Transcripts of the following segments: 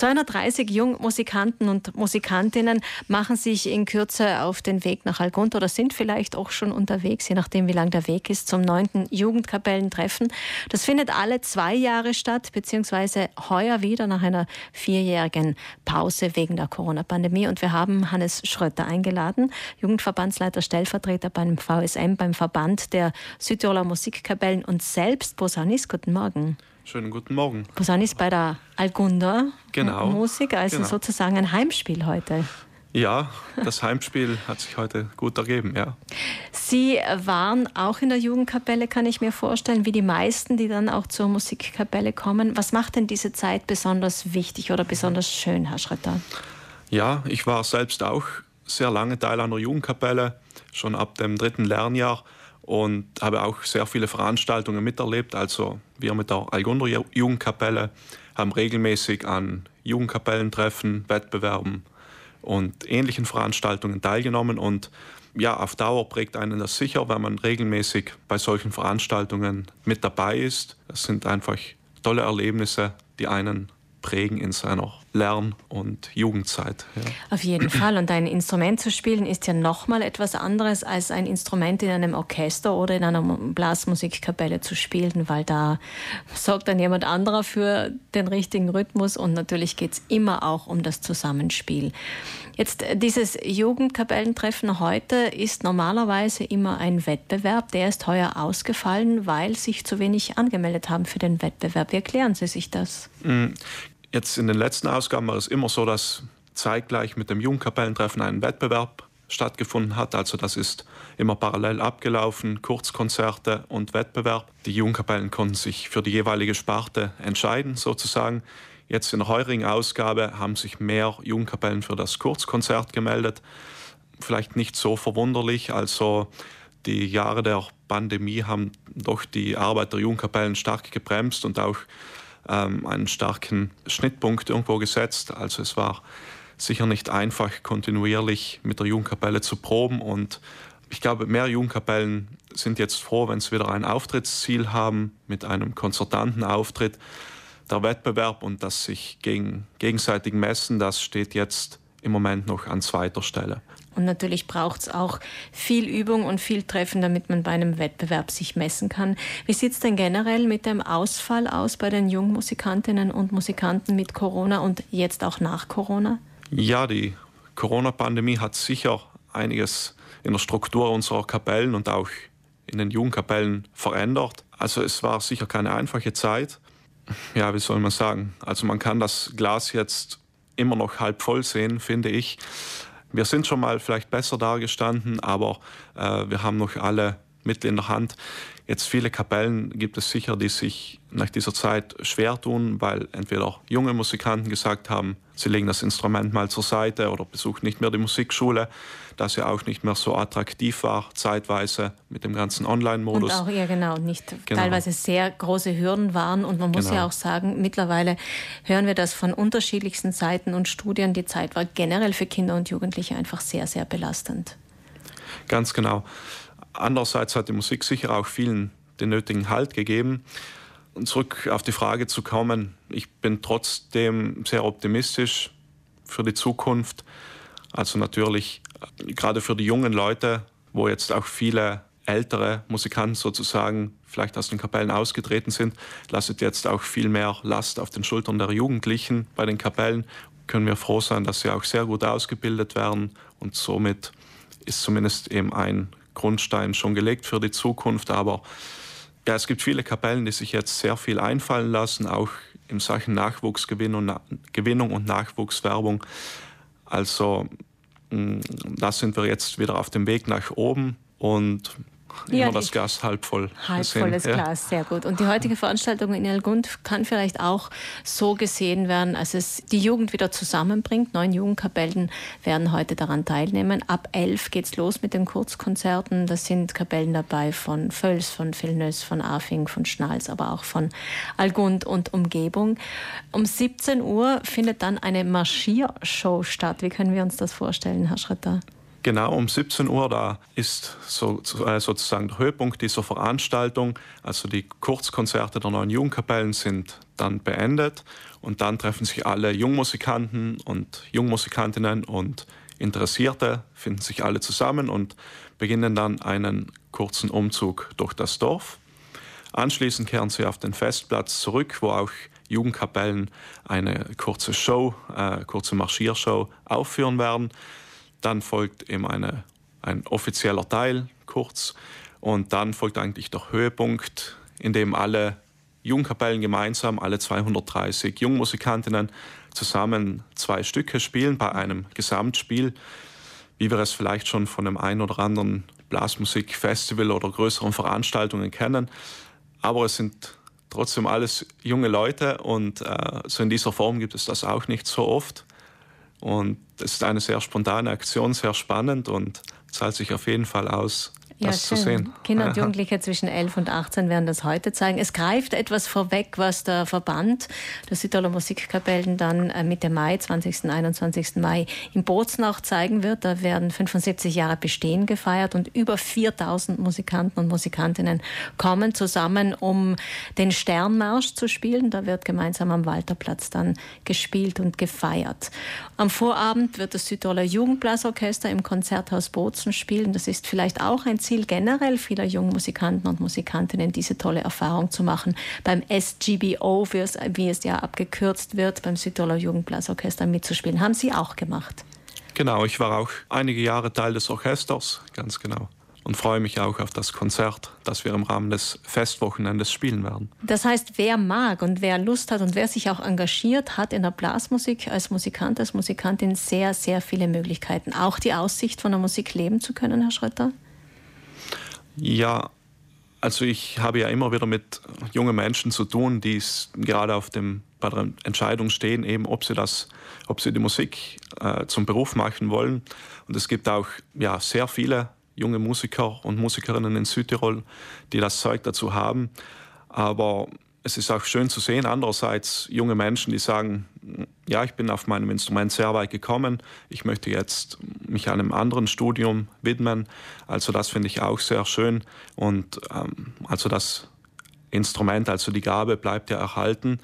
230 Jungmusikanten und Musikantinnen machen sich in Kürze auf den Weg nach Algund oder sind vielleicht auch schon unterwegs, je nachdem, wie lang der Weg ist, zum 9. Jugendkapellentreffen. Das findet alle zwei Jahre statt, beziehungsweise heuer wieder nach einer vierjährigen Pause wegen der Corona-Pandemie. Und wir haben Hannes Schröter eingeladen, Jugendverbandsleiter, Stellvertreter beim VSM, beim Verband der Südtiroler Musikkapellen und selbst Posaunist. Guten Morgen. Schönen guten Morgen. Posaunist bei der Algunder genau. Musik, also genau. sozusagen ein Heimspiel heute. Ja, das Heimspiel hat sich heute gut ergeben, ja. Sie waren auch in der Jugendkapelle, kann ich mir vorstellen, wie die meisten, die dann auch zur Musikkapelle kommen. Was macht denn diese Zeit besonders wichtig oder besonders schön, Herr Schritter? Ja, ich war selbst auch sehr lange Teil einer Jugendkapelle, schon ab dem dritten Lernjahr und habe auch sehr viele Veranstaltungen miterlebt. Also wir mit der Algunder Jugendkapelle haben regelmäßig an Jugendkapellentreffen, Wettbewerben und ähnlichen Veranstaltungen teilgenommen und ja, auf Dauer prägt einen das sicher, wenn man regelmäßig bei solchen Veranstaltungen mit dabei ist. Das sind einfach tolle Erlebnisse, die einen prägen in seiner Lern- und Jugendzeit. Ja. Auf jeden Fall. Und ein Instrument zu spielen ist ja nochmal etwas anderes als ein Instrument in einem Orchester oder in einer Blasmusikkapelle zu spielen, weil da sorgt dann jemand anderer für den richtigen Rhythmus und natürlich geht es immer auch um das Zusammenspiel. Jetzt äh, dieses Jugendkapellentreffen heute ist normalerweise immer ein Wettbewerb. Der ist heuer ausgefallen, weil sich zu wenig angemeldet haben für den Wettbewerb. Wie erklären Sie sich das? Jetzt in den letzten Ausgaben war es immer so, dass zeitgleich mit dem Jugendkapellentreffen ein Wettbewerb stattgefunden hat. Also das ist immer parallel abgelaufen, Kurzkonzerte und Wettbewerb. Die Jugendkapellen konnten sich für die jeweilige Sparte entscheiden sozusagen. Jetzt in der heurigen Ausgabe haben sich mehr Jugendkapellen für das Kurzkonzert gemeldet. Vielleicht nicht so verwunderlich. Also die Jahre der Pandemie haben doch die Arbeit der Jugendkapellen stark gebremst und auch ähm, einen starken Schnittpunkt irgendwo gesetzt. Also es war sicher nicht einfach, kontinuierlich mit der Jugendkapelle zu proben. Und ich glaube, mehr Jugendkapellen sind jetzt froh, wenn sie wieder ein Auftrittsziel haben mit einem konzertanten Auftritt der Wettbewerb und das sich gegen, gegenseitig messen, das steht jetzt im Moment noch an zweiter Stelle. Und natürlich braucht es auch viel Übung und viel Treffen, damit man bei einem Wettbewerb sich messen kann. Wie sieht es denn generell mit dem Ausfall aus bei den Jungmusikantinnen und Musikanten mit Corona und jetzt auch nach Corona? Ja, die Corona-Pandemie hat sicher einiges in der Struktur unserer Kapellen und auch in den Jugendkapellen verändert. Also es war sicher keine einfache Zeit ja, wie soll man sagen? Also man kann das Glas jetzt immer noch halb voll sehen, finde ich. Wir sind schon mal vielleicht besser dargestanden, aber äh, wir haben noch alle Mittel in der Hand. Jetzt viele Kapellen gibt es sicher, die sich nach dieser Zeit schwer tun, weil entweder junge Musikanten gesagt haben, sie legen das Instrument mal zur Seite oder besuchen nicht mehr die Musikschule, das ja auch nicht mehr so attraktiv war, zeitweise mit dem ganzen Online-Modus. Und auch, ja genau, nicht genau. teilweise sehr große Hürden waren. Und man muss genau. ja auch sagen, mittlerweile hören wir das von unterschiedlichsten Seiten und Studien. Die Zeit war generell für Kinder und Jugendliche einfach sehr, sehr belastend. Ganz genau. Andererseits hat die Musik sicher auch vielen den nötigen Halt gegeben. Und zurück auf die Frage zu kommen, ich bin trotzdem sehr optimistisch für die Zukunft. Also natürlich äh, gerade für die jungen Leute, wo jetzt auch viele ältere Musikanten sozusagen vielleicht aus den Kapellen ausgetreten sind, lastet jetzt auch viel mehr Last auf den Schultern der Jugendlichen bei den Kapellen. Können wir froh sein, dass sie auch sehr gut ausgebildet werden und somit ist zumindest eben ein Grundstein schon gelegt für die Zukunft. Aber ja, es gibt viele Kapellen, die sich jetzt sehr viel einfallen lassen, auch in Sachen Nachwuchsgewinnung und Nachwuchswerbung. Also mm, da sind wir jetzt wieder auf dem Weg nach oben und ja, immer das Glas halb voll. Halb volles ja. Glas, sehr gut. Und die heutige Veranstaltung in Elgund kann vielleicht auch so gesehen werden, als es die Jugend wieder zusammenbringt. Neun Jugendkapellen werden heute daran teilnehmen. Ab elf geht es los mit den Kurzkonzerten. Da sind Kapellen dabei von Völs, von Villeneuve, von Afing, von Schnals, aber auch von Algund und Umgebung. Um 17 Uhr findet dann eine Marschiershow statt. Wie können wir uns das vorstellen, Herr Schritter? Genau, um 17 Uhr, da ist so, äh, sozusagen der Höhepunkt dieser Veranstaltung. Also die Kurzkonzerte der neuen Jugendkapellen sind dann beendet und dann treffen sich alle Jungmusikanten und Jungmusikantinnen und Interessierte, finden sich alle zusammen und beginnen dann einen kurzen Umzug durch das Dorf. Anschließend kehren sie auf den Festplatz zurück, wo auch Jugendkapellen eine kurze Show, äh, kurze Marschiershow aufführen werden. Dann folgt eben eine, ein offizieller Teil, kurz, und dann folgt eigentlich der Höhepunkt, in dem alle Jugendkapellen gemeinsam, alle 230 Jungmusikantinnen zusammen zwei Stücke spielen bei einem Gesamtspiel, wie wir es vielleicht schon von dem einen oder anderen Blasmusikfestival oder größeren Veranstaltungen kennen. Aber es sind trotzdem alles junge Leute und äh, so in dieser Form gibt es das auch nicht so oft. Und es ist eine sehr spontane Aktion, sehr spannend und zahlt sich auf jeden Fall aus, ja, das schön. zu sehen. Kinder und Jugendliche zwischen 11 und 18 werden das heute zeigen. Es greift etwas vorweg, was der Verband der Südtiroler Musikkapellen dann äh, Mitte Mai, 20. und 21. Mai in Bozen auch zeigen wird. Da werden 75 Jahre Bestehen gefeiert und über 4000 Musikanten und Musikantinnen kommen zusammen, um den Sternmarsch zu spielen. Da wird gemeinsam am Walterplatz dann gespielt und gefeiert. Am Vorabend wird das Südtiroler Jugendblasorchester im Konzerthaus Bozen spielen. Das ist vielleicht auch ein Ziel generell vieler jungen Musikanten und Musikantinnen, diese tolle Erfahrung zu machen. Beim SGBO, wie es ja abgekürzt wird, beim Südtiroler Jugendblasorchester mitzuspielen. Haben Sie auch gemacht? Genau, ich war auch einige Jahre Teil des Orchesters, ganz genau und freue mich auch auf das Konzert, das wir im Rahmen des Festwochenendes spielen werden. Das heißt, wer mag und wer Lust hat und wer sich auch engagiert, hat in der Blasmusik als Musikant, als Musikantin sehr, sehr viele Möglichkeiten. Auch die Aussicht, von der Musik leben zu können, Herr Schröter? Ja, also ich habe ja immer wieder mit jungen Menschen zu tun, die gerade auf dem, bei der Entscheidung stehen, eben ob sie das, ob sie die Musik äh, zum Beruf machen wollen. Und es gibt auch ja, sehr viele junge Musiker und Musikerinnen in Südtirol, die das Zeug dazu haben. Aber es ist auch schön zu sehen, andererseits junge Menschen, die sagen, ja, ich bin auf meinem Instrument sehr weit gekommen, ich möchte jetzt mich einem anderen Studium widmen. Also das finde ich auch sehr schön. Und ähm, also das Instrument, also die Gabe bleibt ja erhalten.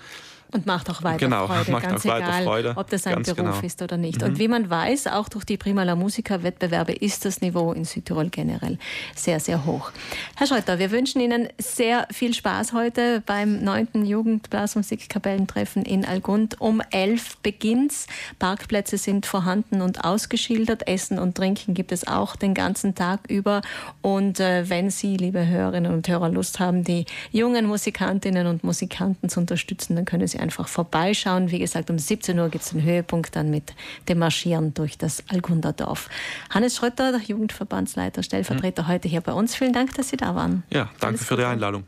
Und macht auch weiter genau, Freude, macht ganz auch egal, Freude. ob das ein Beruf genau. ist oder nicht. Mhm. Und wie man weiß, auch durch die Prima La Musica Wettbewerbe ist das Niveau in Südtirol generell sehr, sehr hoch. Herr Schreuter, wir wünschen Ihnen sehr viel Spaß heute beim 9. Jugendblasmusikkapellentreffen in Algund. Um 11 beginnt's. Parkplätze sind vorhanden und ausgeschildert. Essen und Trinken gibt es auch den ganzen Tag über. Und äh, wenn Sie, liebe Hörerinnen und Hörer, Lust haben, die jungen Musikantinnen und Musikanten zu unterstützen, dann können Sie Sie einfach vorbeischauen. Wie gesagt, um 17 Uhr gibt es den Höhepunkt dann mit dem Marschieren durch das Algunderdorf. Hannes Schrötter, der Jugendverbandsleiter, Stellvertreter mhm. heute hier bei uns. Vielen Dank, dass Sie da waren. Ja, danke Alles für die Einladung.